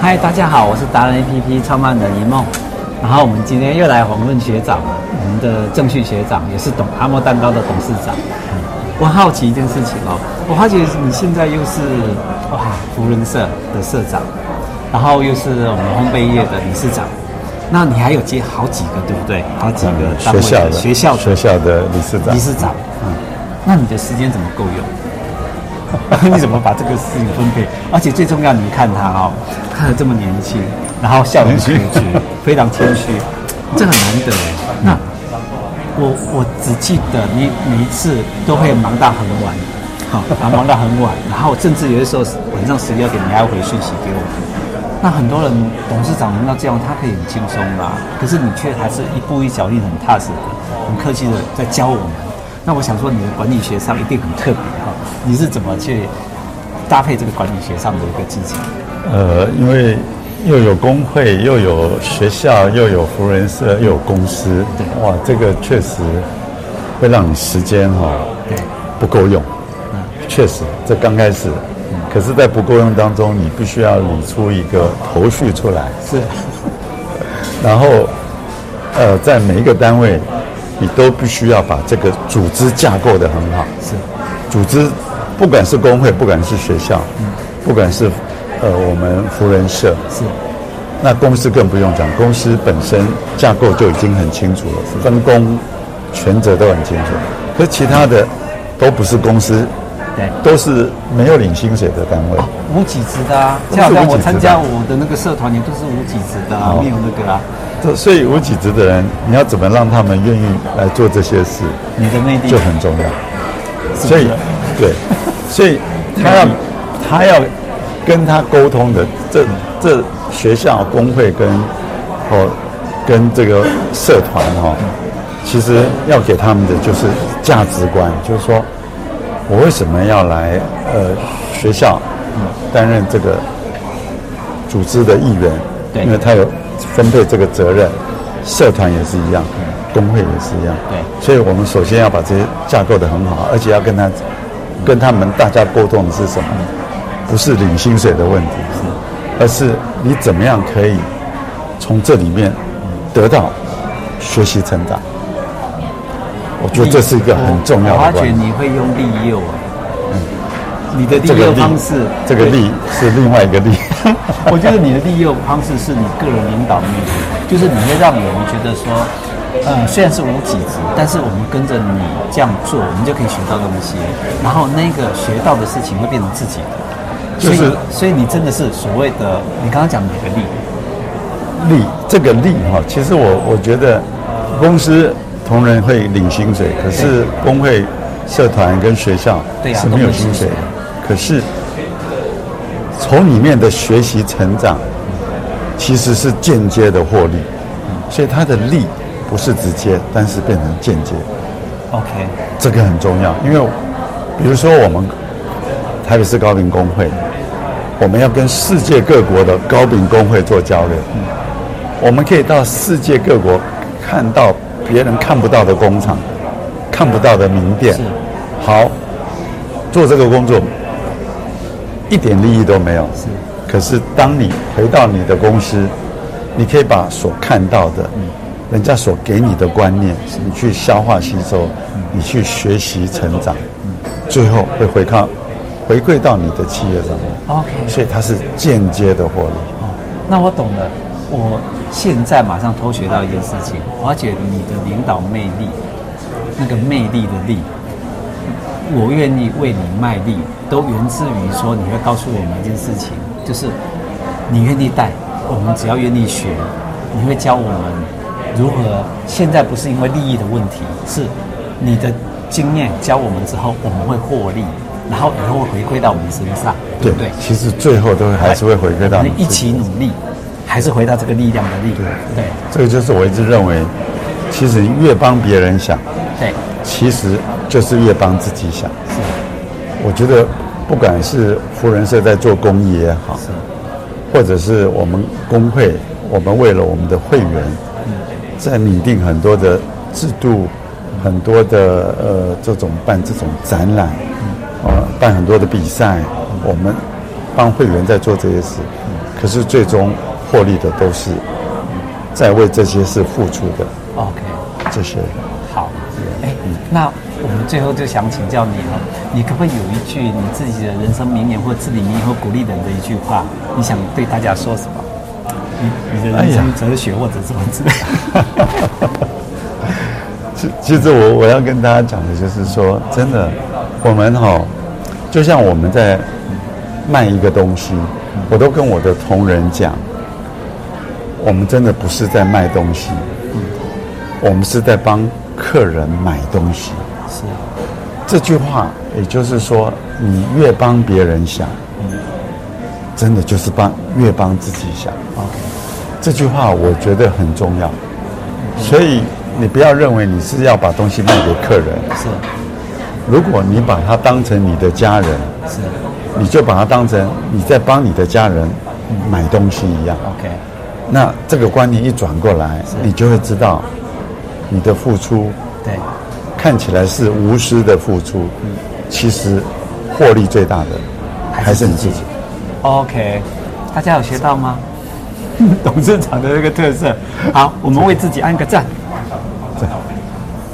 嗨，大家好，我是达人 APP 创办人一梦。然后我们今天又来访问学长了，我们的正旭学长也是董阿莫蛋糕的董事长。我好奇一件事情哦，我好奇你现在又是哇福人社的社长，然后又是我们烘焙业的理事长，那你还有接好几个对不对？好几个单位的、嗯、学校的学校的学校的理事长。理事长，嗯，那你的时间怎么够用？你怎么把这个事情分配？而且最重要，你看他哦，看着这么年轻，然后笑容可掬，非常谦虚，这很难得。那我我只记得你每一次都会忙到很晚，好，啊，忙到很晚，然后甚至有的时候晚上十二点你还要回讯息给我。那很多人董事长能到这样，他可以很轻松啦，可是你却还是一步一脚印很踏实的，很客气的在教我们。那我想说，你的管理学上一定很特别哈，你是怎么去搭配这个管理学上的一个技巧？呃，因为又有工会，又有学校，又有福人社，又有公司，对，哇，这个确实会让你时间哈，对，不够用。嗯，确实，这刚开始，嗯，可是，在不够用当中，你必须要理出一个头绪出来。是，然后，呃，在每一个单位。你都必须要把这个组织架构的很好。是，组织，不管是工会，不管是学校，嗯，不管是呃我们福人社，是，那公司更不用讲，公司本身架构就已经很清楚了，分工、权责都很清楚。可是其他的都不是公司，对，都是没有领薪水的单位，无给职的啊。像我参加我的那个社团，也都是无给职的啊，没有那个啊。所以无给职的人，你要怎么让他们愿意来做这些事？你的内地就很重要。所以，对，所以他要他要跟他沟通的，这这学校工会跟哦跟这个社团哈、哦，其实要给他们的就是价值观，就是说我为什么要来呃学校担任这个组织的一员？因为他有。分配这个责任，社团也是一样，工会也是一样。对，所以我们首先要把这些架构的很好，而且要跟他、跟他们大家沟通的是什么？不是领薪水的问题，是，而是你怎么样可以从这里面得到学习成长。我觉得这是一个很重要的。我发觉你会用利诱啊。你的利诱方式，这个利是另外一个利。我觉得你的利诱方式是你个人领导力，就是你会让我们觉得说，呃，虽然是无给职，但是我们跟着你这样做，我们就可以学到东西，然后那个学到的事情会变成自己的。就是，所以你真的是所谓的，你刚刚讲哪个利？利这个利哈，其实我我觉得，公司同仁会领薪水，可是工会、社团跟学校是没有薪水的。可是，从里面的学习成长，其实是间接的获利，所以它的利不是直接，但是变成间接。OK，这个很重要，因为比如说我们台北市高饼工会，我们要跟世界各国的高饼工会做交流，我们可以到世界各国看到别人看不到的工厂，看不到的名店。好，做这个工作。一点利益都没有，是。可是当你回到你的公司，你可以把所看到的，嗯，人家所给你的观念，你去消化吸收，你去学习成长，嗯，最后会回靠回馈到你的企业上面。OK，所以它是间接的获利。哦，那我懂了。我现在马上偷学到一件事情，我要觉得你的领导魅力，那个魅力的力。我愿意为你卖力，都源自于说你会告诉我们一件事情，就是你愿意带，我们只要愿意学，你会教我们如何。现在不是因为利益的问题，是你的经验教我们之后，我们会获利，然后以后会回馈到我们身上，对不对？其实最后都还是会回馈到你。一起努力，还是回到这个力量的力量。对，这个就是我一直认为，其实越帮别人想，对，其实。就是越帮自己想，是。我觉得，不管是福人社在做公益也好，是。或者是我们工会，我们为了我们的会员，在拟定很多的制度，很多的呃这种办这种展览，呃办很多的比赛，我们帮会员在做这些事，可是最终获利的都是在为这些事付出的。OK，这些那我们最后就想请教你哈，你可不可以有一句你自己的人生名言或自理名言或鼓励人的一句话？你想对大家说什么？你你的人生哲学或者什么之类？其其实我我要跟大家讲的就是说，真的，我们哈，就像我们在卖一个东西，我都跟我的同仁讲，我们真的不是在卖东西，我们是在帮客人买东西。是这句话，也就是说，你越帮别人想，真的就是帮越帮自己想。这句话我觉得很重要，所以。你不要认为你是要把东西卖给客人，是。如果你把它当成你的家人，是，你就把它当成你在帮你的家人买东西一样。OK，那这个观念一转过来，你就会知道，你的付出，对，看起来是无私的付出，其实获利最大的还是你自己。OK，大家有学到吗？董事长的那个特色。好，我们为自己按个赞。对。